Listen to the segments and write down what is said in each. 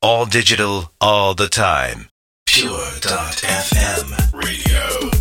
All digital, all the time. Pure.fm radio.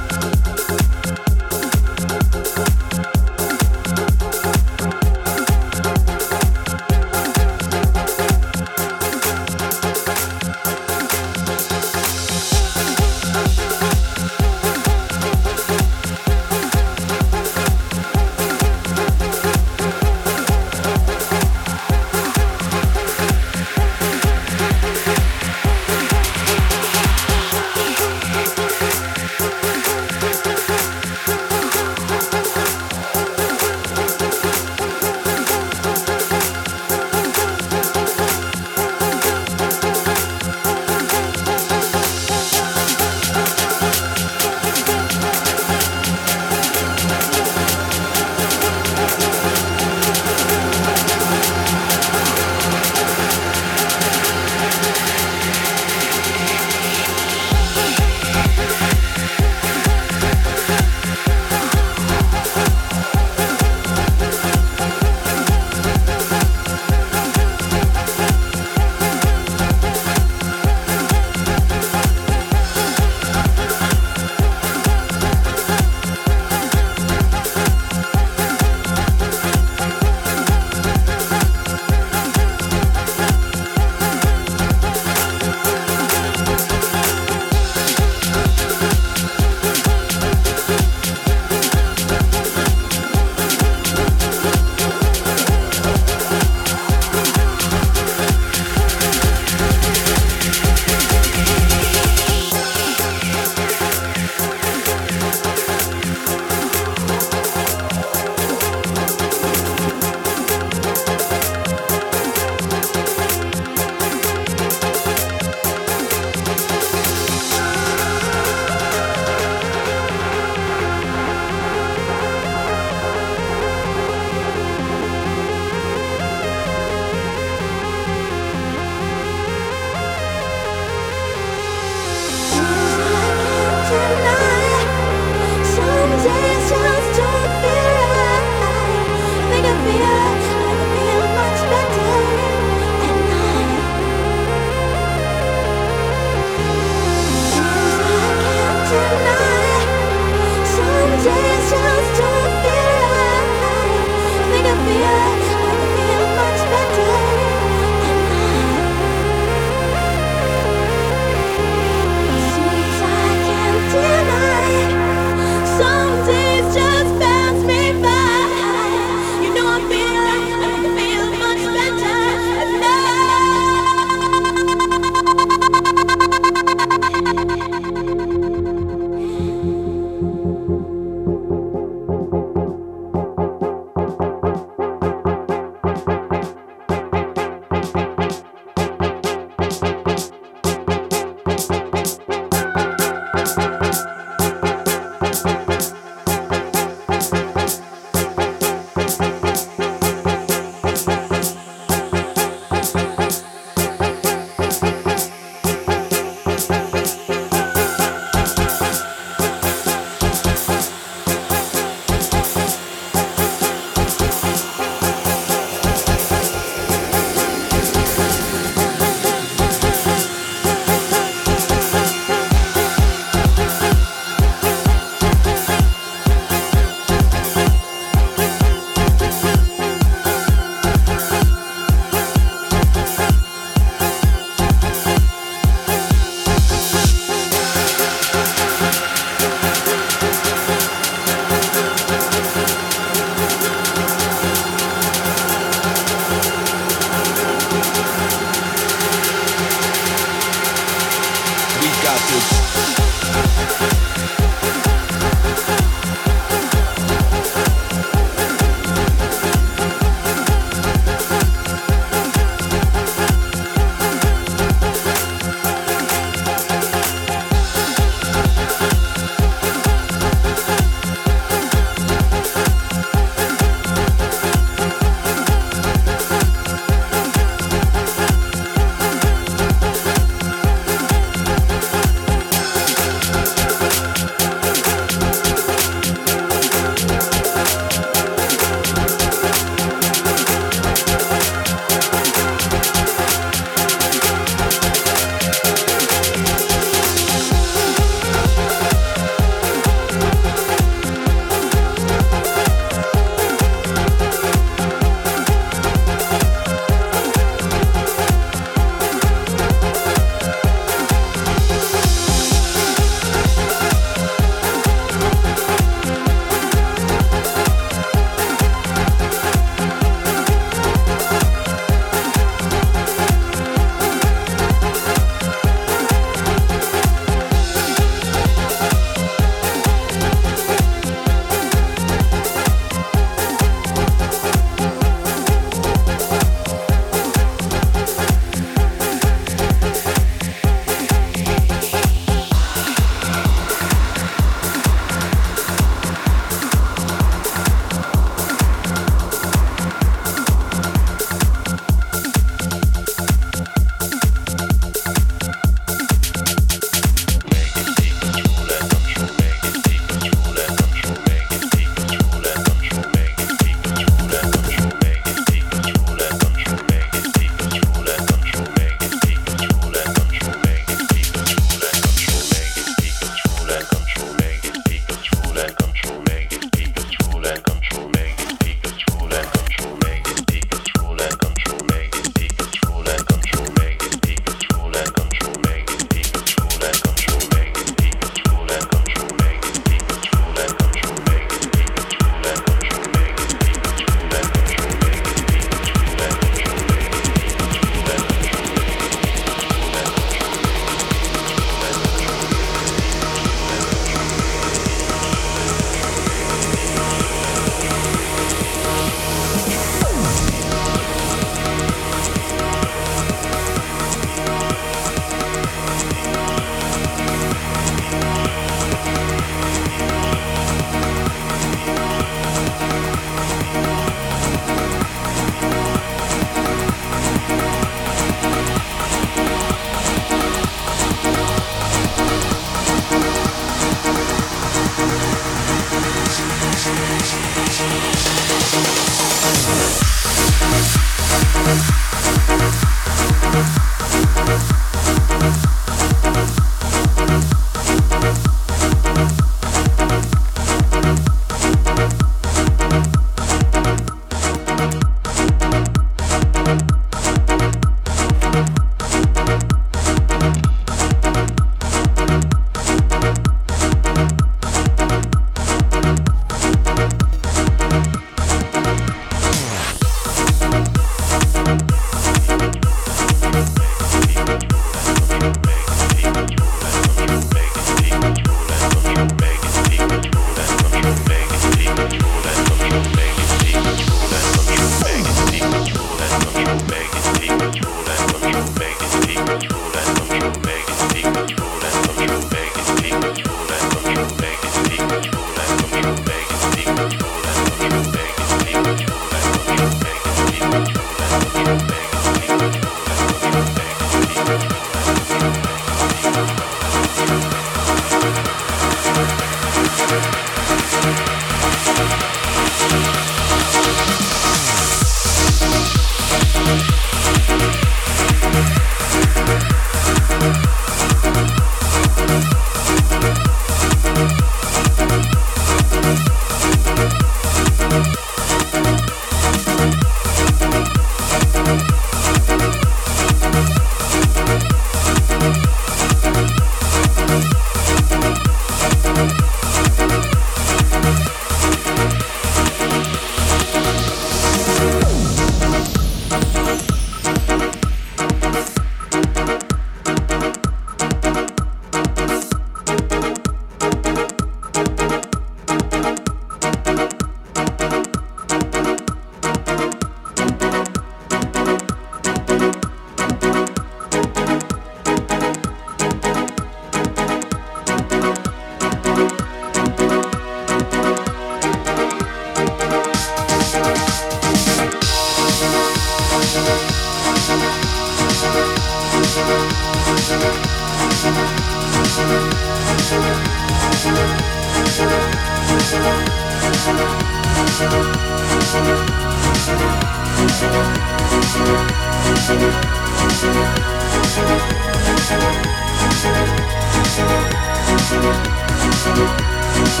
Thank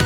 you.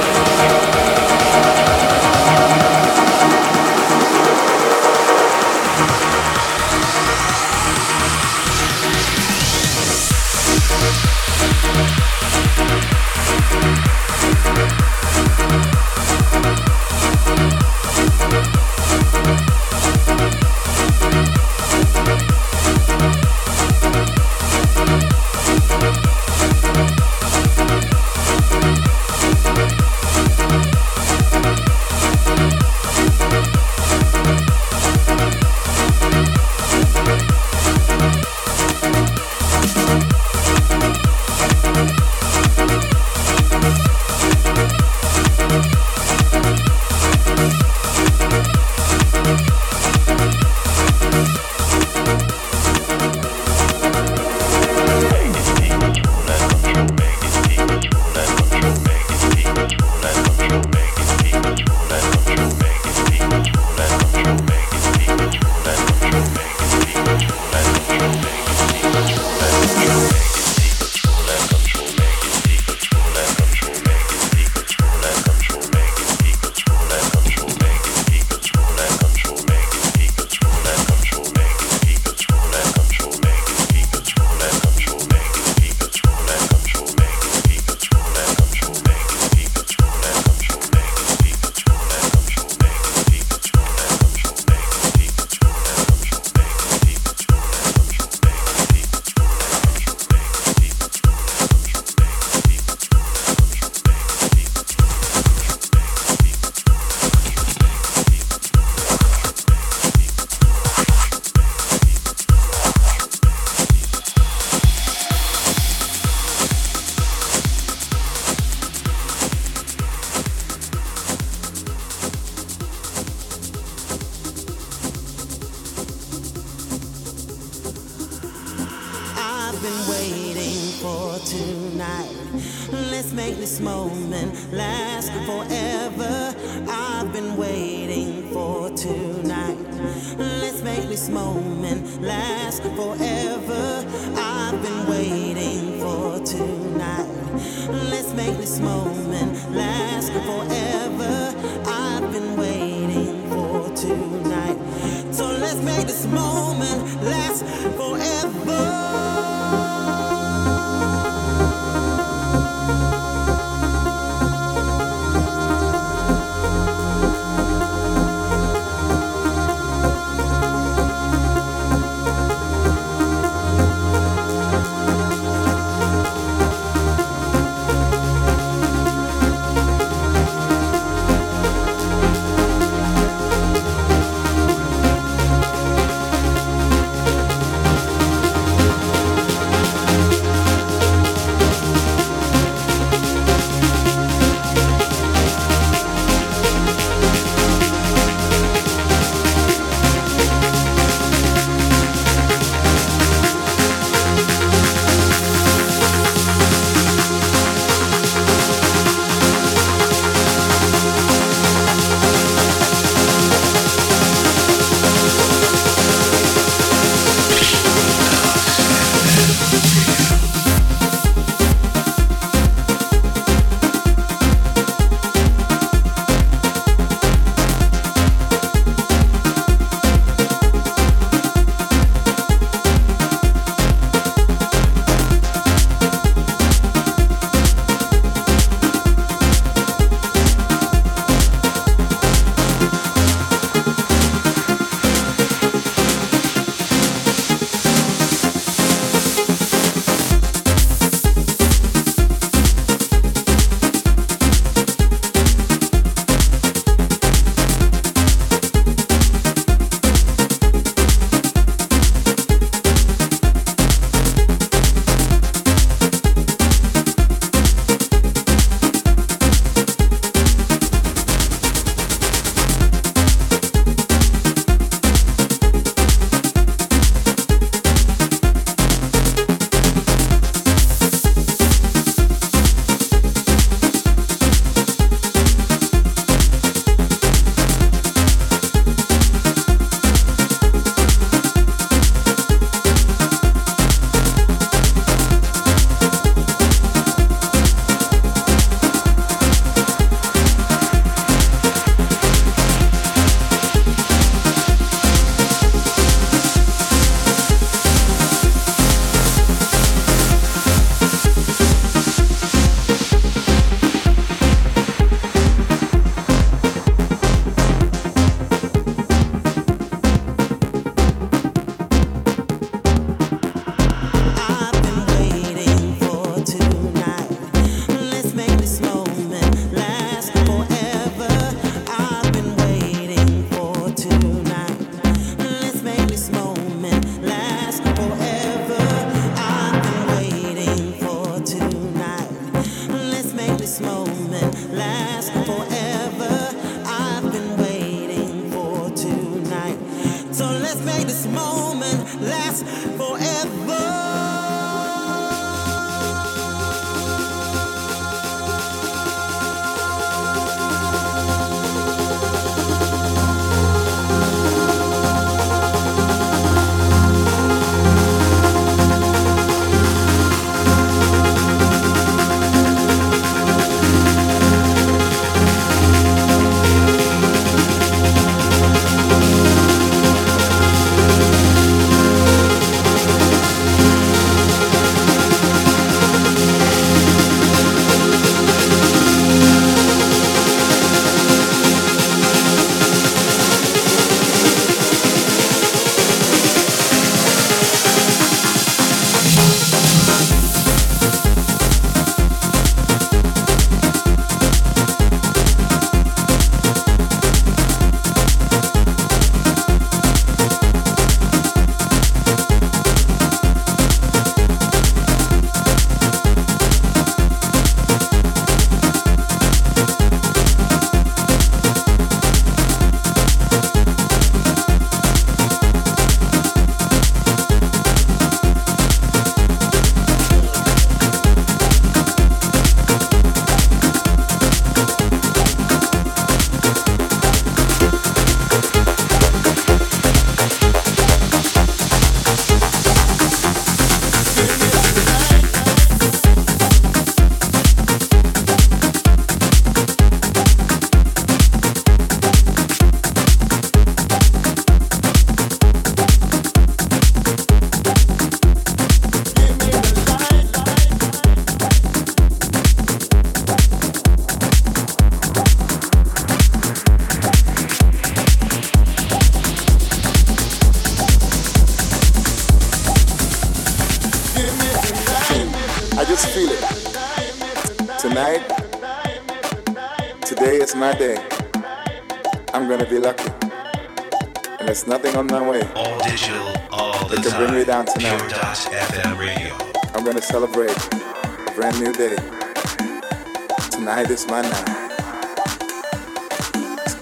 this my night.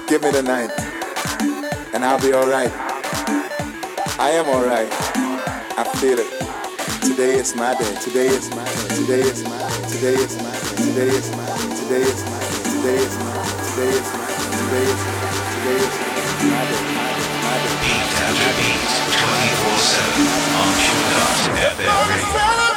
Give me the night, and I'll be alright. I am alright. I feel it. Today is my day. Today is my day. Today is my day. Today is my day. Today is my day. Today is my day. Today is my day. Today is my day. Today is my day. Today is my day. My. Beat after beat, 24/7 on Pure FM Radio.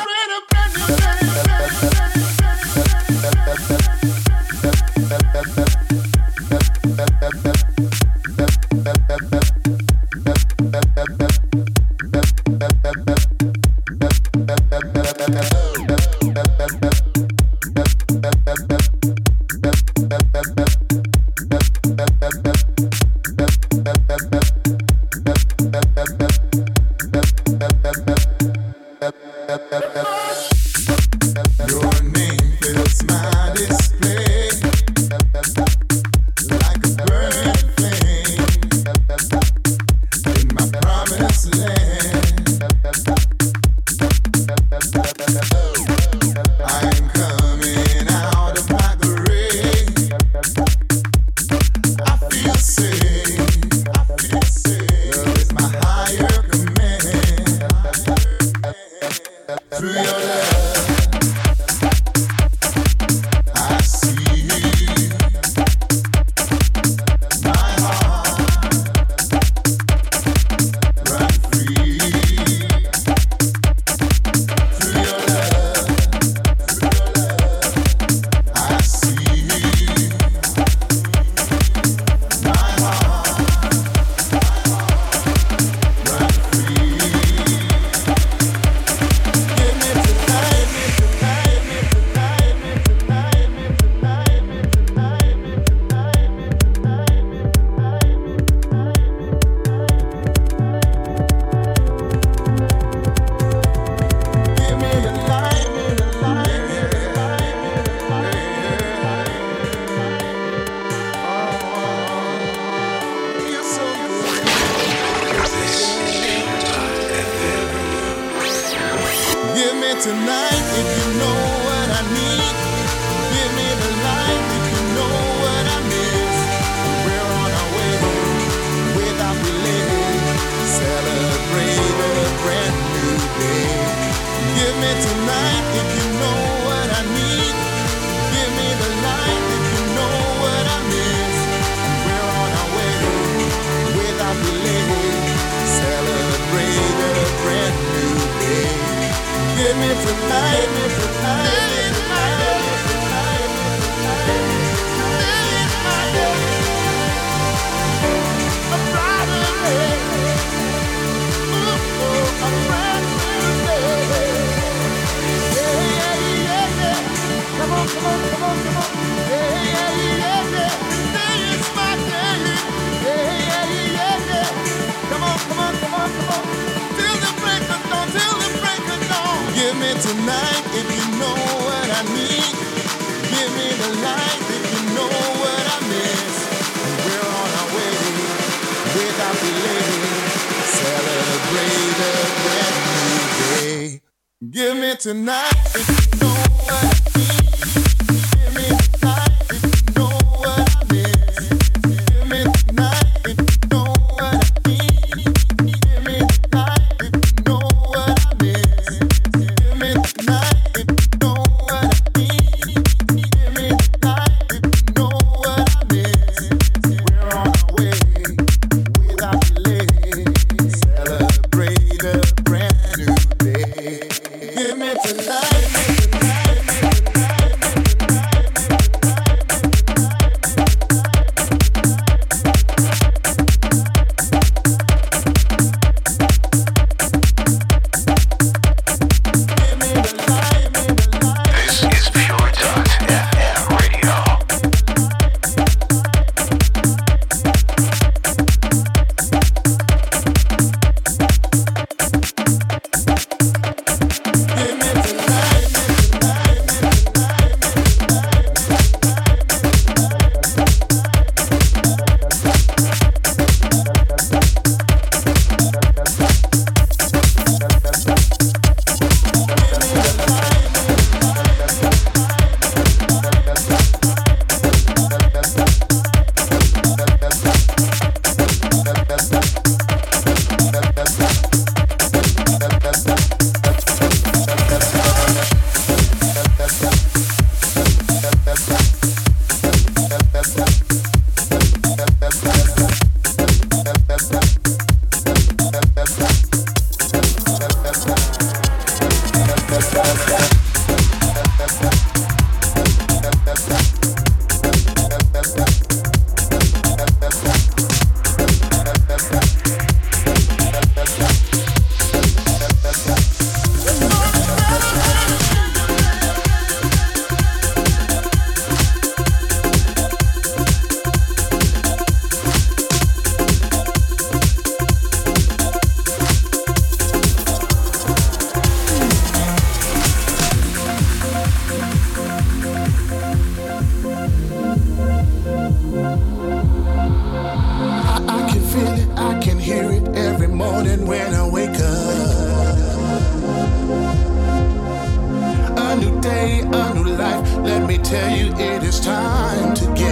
tell you it is time to get.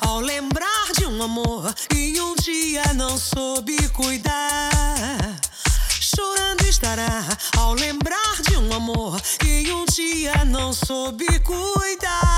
ao lembrar de um amor que um dia não soube cuidar. Chorando estará ao lembrar de um amor que um dia não soube cuidar.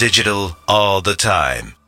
Digital, all the time.